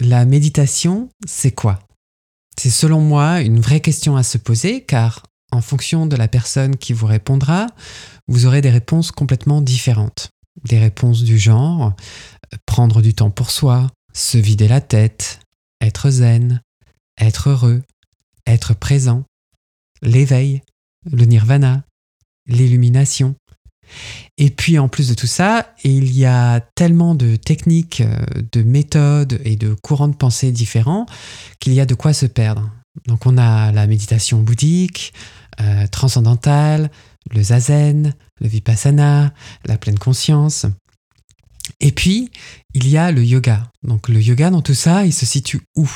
La méditation, c'est quoi? C'est selon moi une vraie question à se poser car en fonction de la personne qui vous répondra, vous aurez des réponses complètement différentes. Des réponses du genre prendre du temps pour soi, se vider la tête, être zen, être heureux, être présent, l'éveil, le nirvana, l'illumination, et puis en plus de tout ça, il y a tellement de techniques, euh, de méthodes et de courants de pensée différents qu'il y a de quoi se perdre. Donc on a la méditation bouddhique, euh, transcendantale, le zazen, le vipassana, la pleine conscience. Et puis, il y a le yoga. Donc le yoga dans tout ça, il se situe où?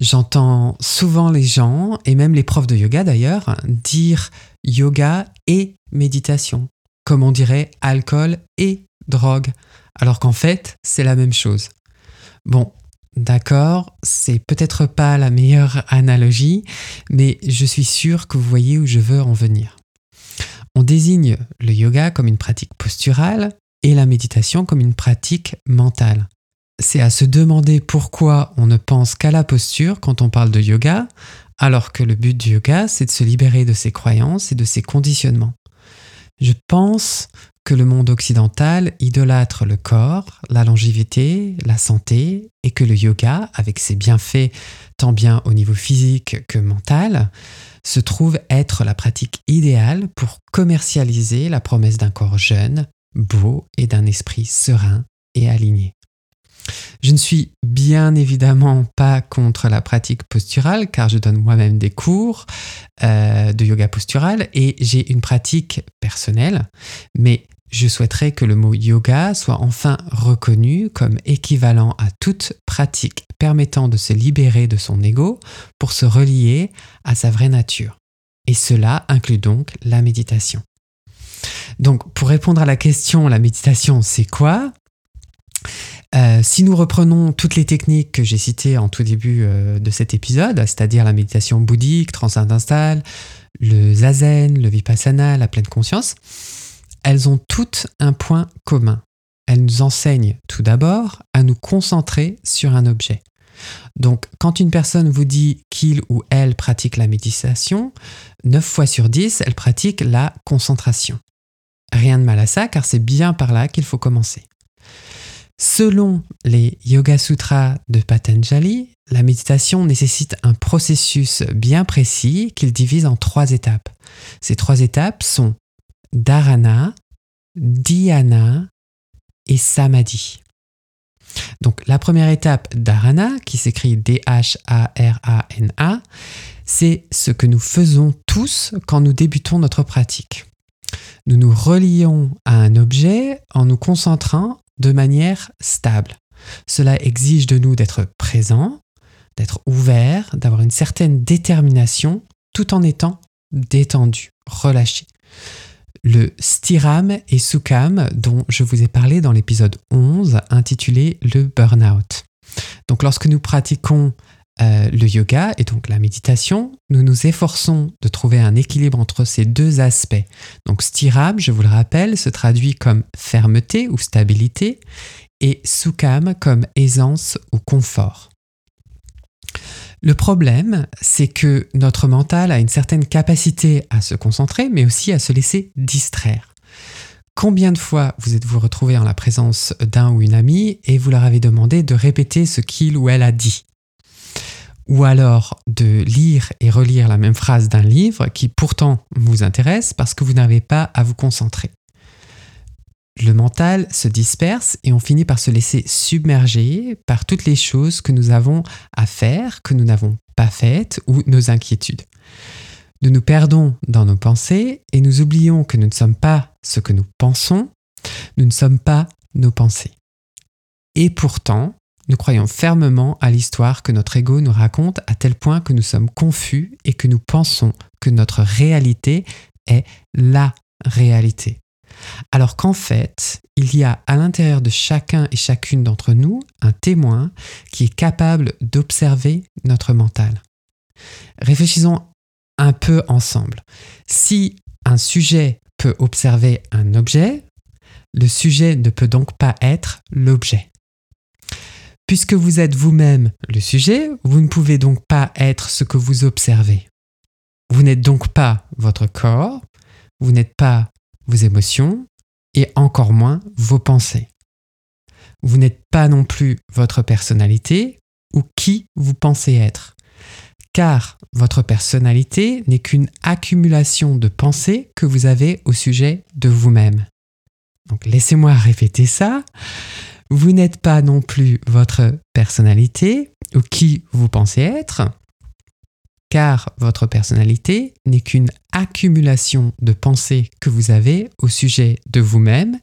J'entends souvent les gens, et même les profs de yoga d'ailleurs, dire yoga et méditation comme on dirait alcool et drogue, alors qu'en fait, c'est la même chose. Bon, d'accord, c'est peut-être pas la meilleure analogie, mais je suis sûr que vous voyez où je veux en venir. On désigne le yoga comme une pratique posturale et la méditation comme une pratique mentale. C'est à se demander pourquoi on ne pense qu'à la posture quand on parle de yoga, alors que le but du yoga, c'est de se libérer de ses croyances et de ses conditionnements. Je pense que le monde occidental idolâtre le corps, la longévité, la santé, et que le yoga, avec ses bienfaits tant bien au niveau physique que mental, se trouve être la pratique idéale pour commercialiser la promesse d'un corps jeune, beau et d'un esprit serein et aligné. Je ne suis bien évidemment pas contre la pratique posturale car je donne moi-même des cours euh, de yoga postural et j'ai une pratique personnelle, mais je souhaiterais que le mot yoga soit enfin reconnu comme équivalent à toute pratique permettant de se libérer de son ego pour se relier à sa vraie nature. Et cela inclut donc la méditation. Donc pour répondre à la question la méditation c'est quoi? Euh, si nous reprenons toutes les techniques que j'ai citées en tout début euh, de cet épisode, c'est-à-dire la méditation bouddhique, transcendantale, le zazen, le vipassana, la pleine conscience, elles ont toutes un point commun. Elles nous enseignent tout d'abord à nous concentrer sur un objet. Donc, quand une personne vous dit qu'il ou elle pratique la méditation, 9 fois sur 10, elle pratique la concentration. Rien de mal à ça, car c'est bien par là qu'il faut commencer. Selon les Yoga Sutras de Patanjali, la méditation nécessite un processus bien précis qu'il divise en trois étapes. Ces trois étapes sont dharana, dhyana et samadhi. Donc la première étape dharana, qui s'écrit D-H-A-R-A-N-A, c'est ce que nous faisons tous quand nous débutons notre pratique. Nous nous relions à un objet en nous concentrant de manière stable. Cela exige de nous d'être présent, d'être ouvert, d'avoir une certaine détermination tout en étant détendu, relâché. Le stiram et sukham dont je vous ai parlé dans l'épisode 11 intitulé le burnout. Donc lorsque nous pratiquons euh, le yoga et donc la méditation, nous nous efforçons de trouver un équilibre entre ces deux aspects. Donc stiram, je vous le rappelle, se traduit comme fermeté ou stabilité et sukham comme aisance ou confort. Le problème, c'est que notre mental a une certaine capacité à se concentrer, mais aussi à se laisser distraire. Combien de fois vous êtes-vous retrouvé en la présence d'un ou une amie et vous leur avez demandé de répéter ce qu'il ou elle a dit? Ou alors de lire et relire la même phrase d'un livre qui pourtant vous intéresse parce que vous n'avez pas à vous concentrer. Le mental se disperse et on finit par se laisser submerger par toutes les choses que nous avons à faire, que nous n'avons pas faites ou nos inquiétudes. Nous nous perdons dans nos pensées et nous oublions que nous ne sommes pas ce que nous pensons, nous ne sommes pas nos pensées. Et pourtant, nous croyons fermement à l'histoire que notre ego nous raconte à tel point que nous sommes confus et que nous pensons que notre réalité est la réalité. Alors qu'en fait, il y a à l'intérieur de chacun et chacune d'entre nous un témoin qui est capable d'observer notre mental. Réfléchissons un peu ensemble. Si un sujet peut observer un objet, le sujet ne peut donc pas être l'objet. Puisque vous êtes vous-même le sujet, vous ne pouvez donc pas être ce que vous observez. Vous n'êtes donc pas votre corps, vous n'êtes pas vos émotions et encore moins vos pensées. Vous n'êtes pas non plus votre personnalité ou qui vous pensez être, car votre personnalité n'est qu'une accumulation de pensées que vous avez au sujet de vous-même. Donc laissez-moi répéter ça. Vous n'êtes pas non plus votre personnalité ou qui vous pensez être, car votre personnalité n'est qu'une accumulation de pensées que vous avez au sujet de vous-même,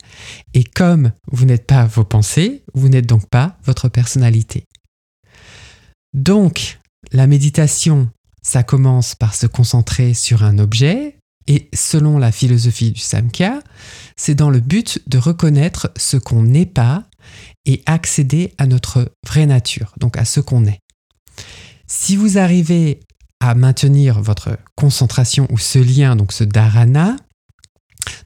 et comme vous n'êtes pas vos pensées, vous n'êtes donc pas votre personnalité. Donc, la méditation, ça commence par se concentrer sur un objet, et selon la philosophie du Samkhya, c'est dans le but de reconnaître ce qu'on n'est pas et accéder à notre vraie nature, donc à ce qu'on est. Si vous arrivez à maintenir votre concentration ou ce lien, donc ce dharana,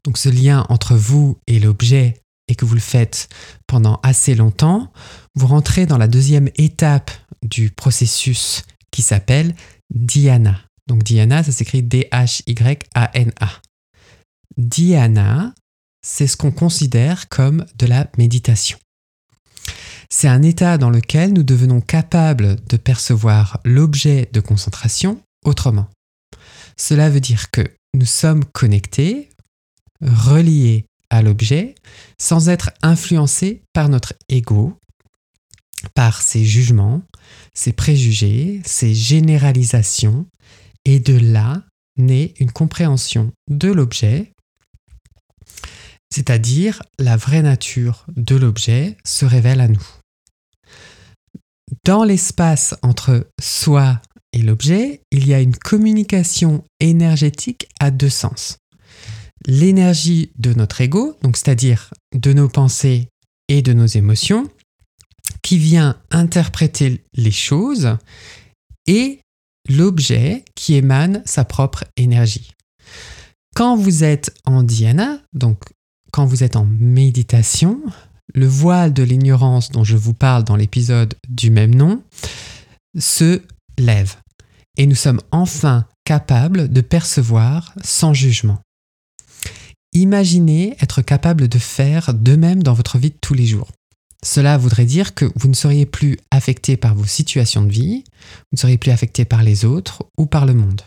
donc ce lien entre vous et l'objet, et que vous le faites pendant assez longtemps, vous rentrez dans la deuxième étape du processus qui s'appelle dhyana. Donc dhyana, ça s'écrit D-H-Y-A-N-A. Dhyana, c'est ce qu'on considère comme de la méditation. C'est un état dans lequel nous devenons capables de percevoir l'objet de concentration autrement. Cela veut dire que nous sommes connectés, reliés à l'objet, sans être influencés par notre ego, par ses jugements, ses préjugés, ses généralisations, et de là naît une compréhension de l'objet c'est-à-dire la vraie nature de l'objet se révèle à nous. Dans l'espace entre soi et l'objet, il y a une communication énergétique à deux sens. L'énergie de notre ego, donc c'est-à-dire de nos pensées et de nos émotions, qui vient interpréter les choses, et l'objet qui émane sa propre énergie. Quand vous êtes en dhyana, donc quand vous êtes en méditation, le voile de l'ignorance dont je vous parle dans l'épisode du même nom se lève et nous sommes enfin capables de percevoir sans jugement. Imaginez être capable de faire de même dans votre vie de tous les jours. Cela voudrait dire que vous ne seriez plus affecté par vos situations de vie, vous ne seriez plus affecté par les autres ou par le monde.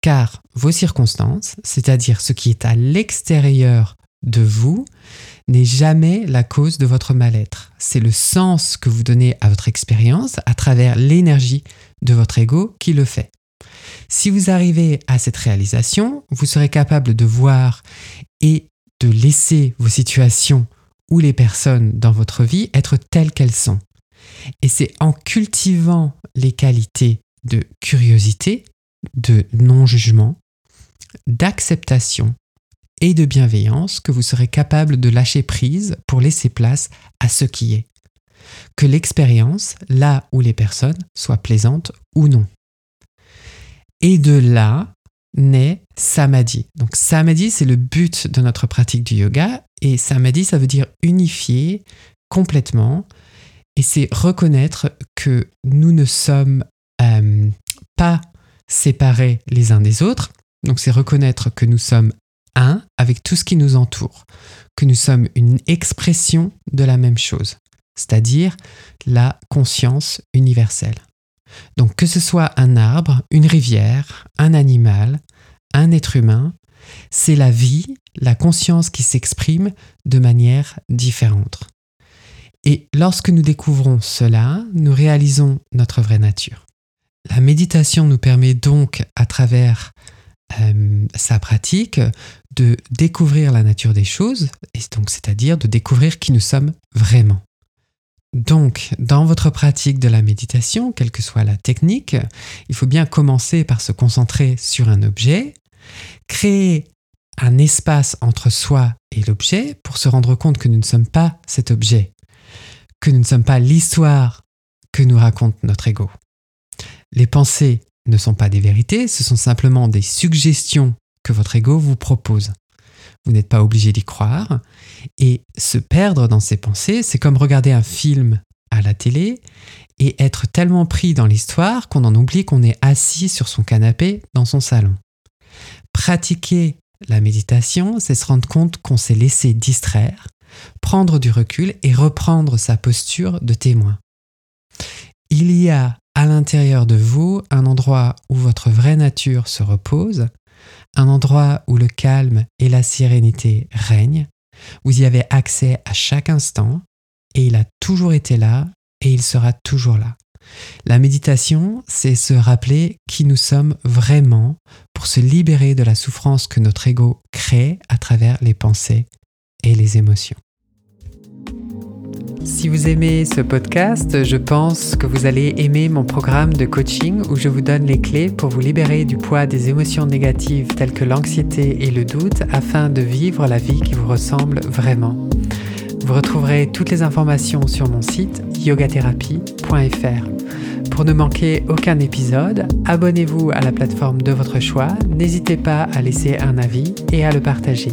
Car vos circonstances, c'est-à-dire ce qui est à l'extérieur de vous n'est jamais la cause de votre mal-être. C'est le sens que vous donnez à votre expérience à travers l'énergie de votre ego qui le fait. Si vous arrivez à cette réalisation, vous serez capable de voir et de laisser vos situations ou les personnes dans votre vie être telles qu'elles sont. Et c'est en cultivant les qualités de curiosité, de non-jugement, d'acceptation et de bienveillance que vous serez capable de lâcher prise pour laisser place à ce qui est. Que l'expérience, là où les personnes, soient plaisantes ou non. Et de là naît samadhi. Donc samadhi, c'est le but de notre pratique du yoga. Et samadhi, ça veut dire unifier complètement. Et c'est reconnaître que nous ne sommes euh, pas séparés les uns des autres. Donc c'est reconnaître que nous sommes un avec tout ce qui nous entoure, que nous sommes une expression de la même chose, c'est-à-dire la conscience universelle. Donc que ce soit un arbre, une rivière, un animal, un être humain, c'est la vie, la conscience qui s'exprime de manière différente. Et lorsque nous découvrons cela, nous réalisons notre vraie nature. La méditation nous permet donc, à travers euh, sa pratique de découvrir la nature des choses, et donc c'est-à-dire de découvrir qui nous sommes vraiment. Donc, dans votre pratique de la méditation, quelle que soit la technique, il faut bien commencer par se concentrer sur un objet, créer un espace entre soi et l'objet pour se rendre compte que nous ne sommes pas cet objet, que nous ne sommes pas l'histoire que nous raconte notre ego. Les pensées ne sont pas des vérités, ce sont simplement des suggestions votre ego vous propose. Vous n'êtes pas obligé d'y croire. Et se perdre dans ces pensées, c'est comme regarder un film à la télé et être tellement pris dans l'histoire qu'on en oublie qu'on est assis sur son canapé dans son salon. Pratiquer la méditation, c'est se rendre compte qu'on s'est laissé distraire, prendre du recul et reprendre sa posture de témoin. Il y a à l'intérieur de vous un endroit où votre vraie nature se repose, un endroit où le calme et la sérénité règnent. Vous y avez accès à chaque instant et il a toujours été là et il sera toujours là. La méditation, c'est se rappeler qui nous sommes vraiment pour se libérer de la souffrance que notre ego crée à travers les pensées et les émotions. Si vous aimez ce podcast, je pense que vous allez aimer mon programme de coaching où je vous donne les clés pour vous libérer du poids des émotions négatives telles que l'anxiété et le doute afin de vivre la vie qui vous ressemble vraiment. Vous retrouverez toutes les informations sur mon site yogatherapie.fr. Pour ne manquer aucun épisode, abonnez-vous à la plateforme de votre choix, n'hésitez pas à laisser un avis et à le partager.